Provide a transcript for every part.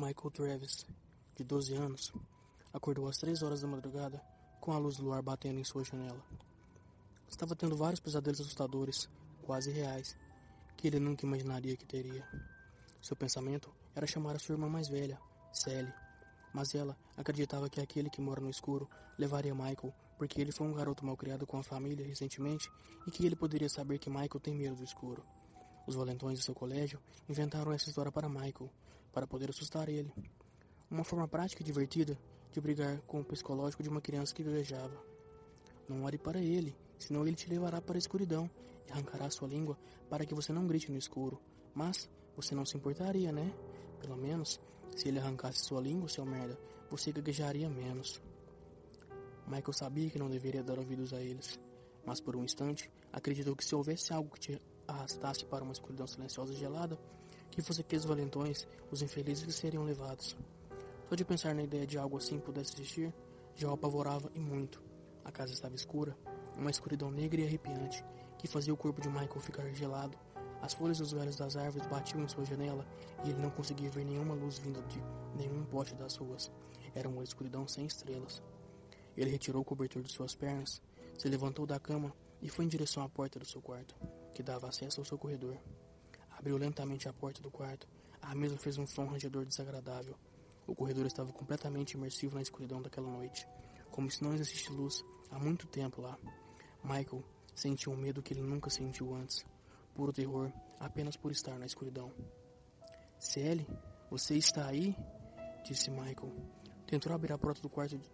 Michael Travis, de 12 anos, acordou às 3 horas da madrugada com a luz do luar batendo em sua janela. Estava tendo vários pesadelos assustadores, quase reais, que ele nunca imaginaria que teria. Seu pensamento era chamar a sua irmã mais velha, Sally, mas ela acreditava que aquele que mora no escuro levaria Michael porque ele foi um garoto malcriado com a família recentemente e que ele poderia saber que Michael tem medo do escuro. Os valentões do seu colégio inventaram essa história para Michael, para poder assustar ele. Uma forma prática e divertida de brigar com o psicológico de uma criança que gaguejava. Não olhe para ele, senão ele te levará para a escuridão e arrancará sua língua para que você não grite no escuro. Mas você não se importaria, né? Pelo menos, se ele arrancasse sua língua, seu merda, você gaguejaria menos. Michael sabia que não deveria dar ouvidos a eles, mas por um instante acreditou que se houvesse algo que te arrastasse para uma escuridão silenciosa e gelada, que fosse aqueles valentões, os infelizes que seriam levados. Só de pensar na ideia de algo assim pudesse existir, já o apavorava e muito. A casa estava escura, uma escuridão negra e arrepiante, que fazia o corpo de Michael ficar gelado. As folhas dos galhos das árvores batiam em sua janela e ele não conseguia ver nenhuma luz vinda de nenhum poste das ruas. Era uma escuridão sem estrelas. Ele retirou o cobertor de suas pernas, se levantou da cama e foi em direção à porta do seu quarto, que dava acesso ao seu corredor. Abriu lentamente a porta do quarto. A mesa fez um som rangedor desagradável. O corredor estava completamente imersivo na escuridão daquela noite, como se não existisse luz há muito tempo lá. Michael sentiu um medo que ele nunca sentiu antes. Puro terror, apenas por estar na escuridão. Sally, você está aí? Disse Michael. Tentou abrir a porta do quarto. De...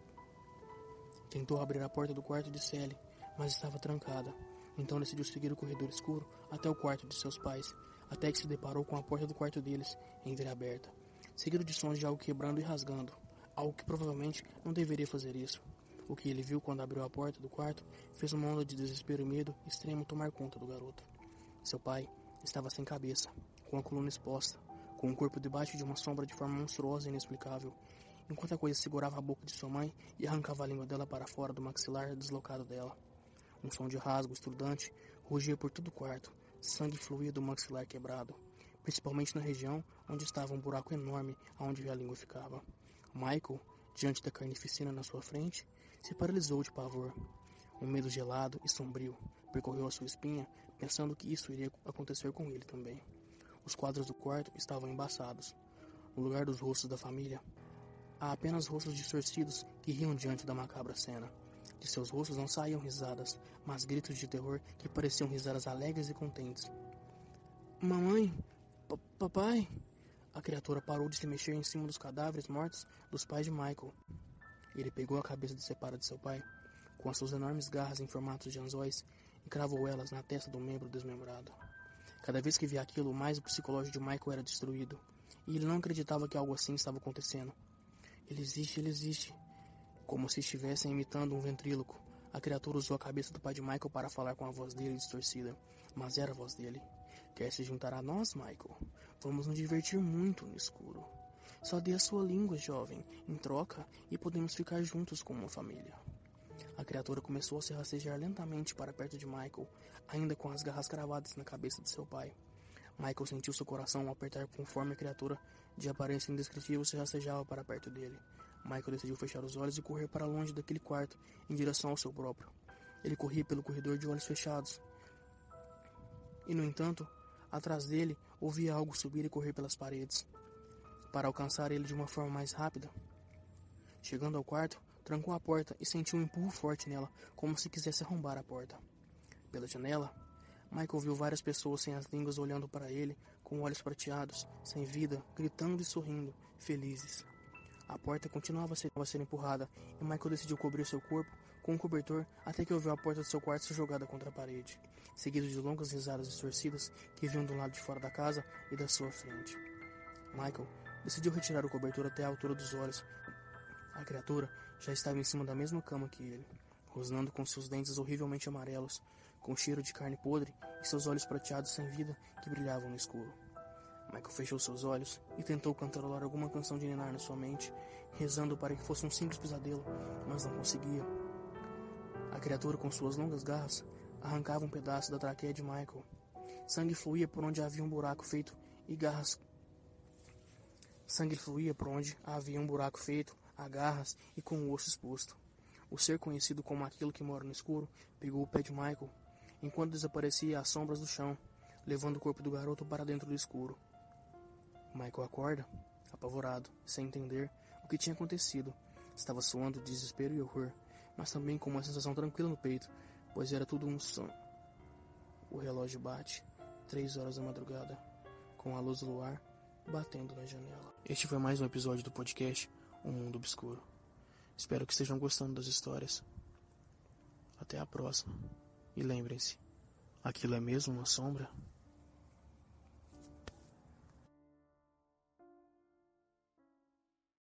Tentou abrir a porta do quarto de Sally, mas estava trancada. Então decidiu seguir o corredor escuro até o quarto de seus pais, até que se deparou com a porta do quarto deles entreaberta, seguido de sons de algo quebrando e rasgando, algo que provavelmente não deveria fazer isso. O que ele viu quando abriu a porta do quarto fez uma onda de desespero e medo extremo tomar conta do garoto. Seu pai estava sem cabeça, com a coluna exposta, com o corpo debaixo de uma sombra de forma monstruosa e inexplicável, enquanto a coisa segurava a boca de sua mãe e arrancava a língua dela para fora do maxilar deslocado dela. Um som de rasgo estridente rugia por todo o quarto, sangue fluía do maxilar quebrado, principalmente na região onde estava um buraco enorme aonde a língua ficava. Michael, diante da carnificina na sua frente, se paralisou de pavor. Um medo gelado e sombrio percorreu a sua espinha, pensando que isso iria acontecer com ele também. Os quadros do quarto estavam embaçados. No lugar dos rostos da família, há apenas rostos distorcidos que riam diante da macabra cena. De seus rostos não saíam risadas, mas gritos de terror que pareciam risadas alegres e contentes. Mamãe? papai? A criatura parou de se mexer em cima dos cadáveres mortos dos pais de Michael. Ele pegou a cabeça decepada de seu pai, com as suas enormes garras em formato de anzóis, e cravou elas na testa do membro desmembrado. Cada vez que via aquilo, mais o psicológico de Michael era destruído, e ele não acreditava que algo assim estava acontecendo. Ele existe, ele existe. Como se estivessem imitando um ventríloco, a criatura usou a cabeça do pai de Michael para falar com a voz dele distorcida, mas era a voz dele. Quer se juntar a nós, Michael? Vamos nos divertir muito no escuro. Só dê a sua língua, jovem, em troca, e podemos ficar juntos como uma família. A criatura começou a se rastejar lentamente para perto de Michael, ainda com as garras cravadas na cabeça de seu pai. Michael sentiu seu coração apertar conforme a criatura, de aparência indescritível, se rastejava para perto dele. Michael decidiu fechar os olhos e correr para longe daquele quarto, em direção ao seu próprio. Ele corria pelo corredor de olhos fechados. E, no entanto, atrás dele, ouvia algo subir e correr pelas paredes para alcançar ele de uma forma mais rápida. Chegando ao quarto, trancou a porta e sentiu um empurro forte nela, como se quisesse arrombar a porta. Pela janela, Michael viu várias pessoas sem as línguas olhando para ele, com olhos prateados, sem vida, gritando e sorrindo, felizes. A porta continuava a ser, empurrada e Michael decidiu cobrir seu corpo com um cobertor até que ouviu a porta do seu quarto ser jogada contra a parede, seguido de longas risadas distorcidas que vinham do lado de fora da casa e da sua frente. Michael Decidiu retirar o cobertor até a altura dos olhos. A criatura já estava em cima da mesma cama que ele, rosnando com seus dentes horrivelmente amarelos, com cheiro de carne podre e seus olhos prateados sem vida que brilhavam no escuro. Michael fechou seus olhos e tentou cantarolar alguma canção de ninar na sua mente, rezando para que fosse um simples pesadelo, mas não conseguia. A criatura, com suas longas garras, arrancava um pedaço da traqueia de Michael. Sangue fluía por onde havia um buraco feito e garras Sangue fluía por onde havia um buraco feito a garras e com o osso exposto. O ser conhecido como aquilo que mora no escuro pegou o pé de Michael enquanto desaparecia às sombras do chão, levando o corpo do garoto para dentro do escuro. Michael acorda, apavorado, sem entender o que tinha acontecido. Estava suando de desespero e horror, mas também com uma sensação tranquila no peito, pois era tudo um sonho. O relógio bate, três horas da madrugada, com a luz do luar batendo na janela. Este foi mais um episódio do podcast Um Mundo Obscuro. Espero que estejam gostando das histórias. Até a próxima. E lembrem-se, aquilo é mesmo uma sombra?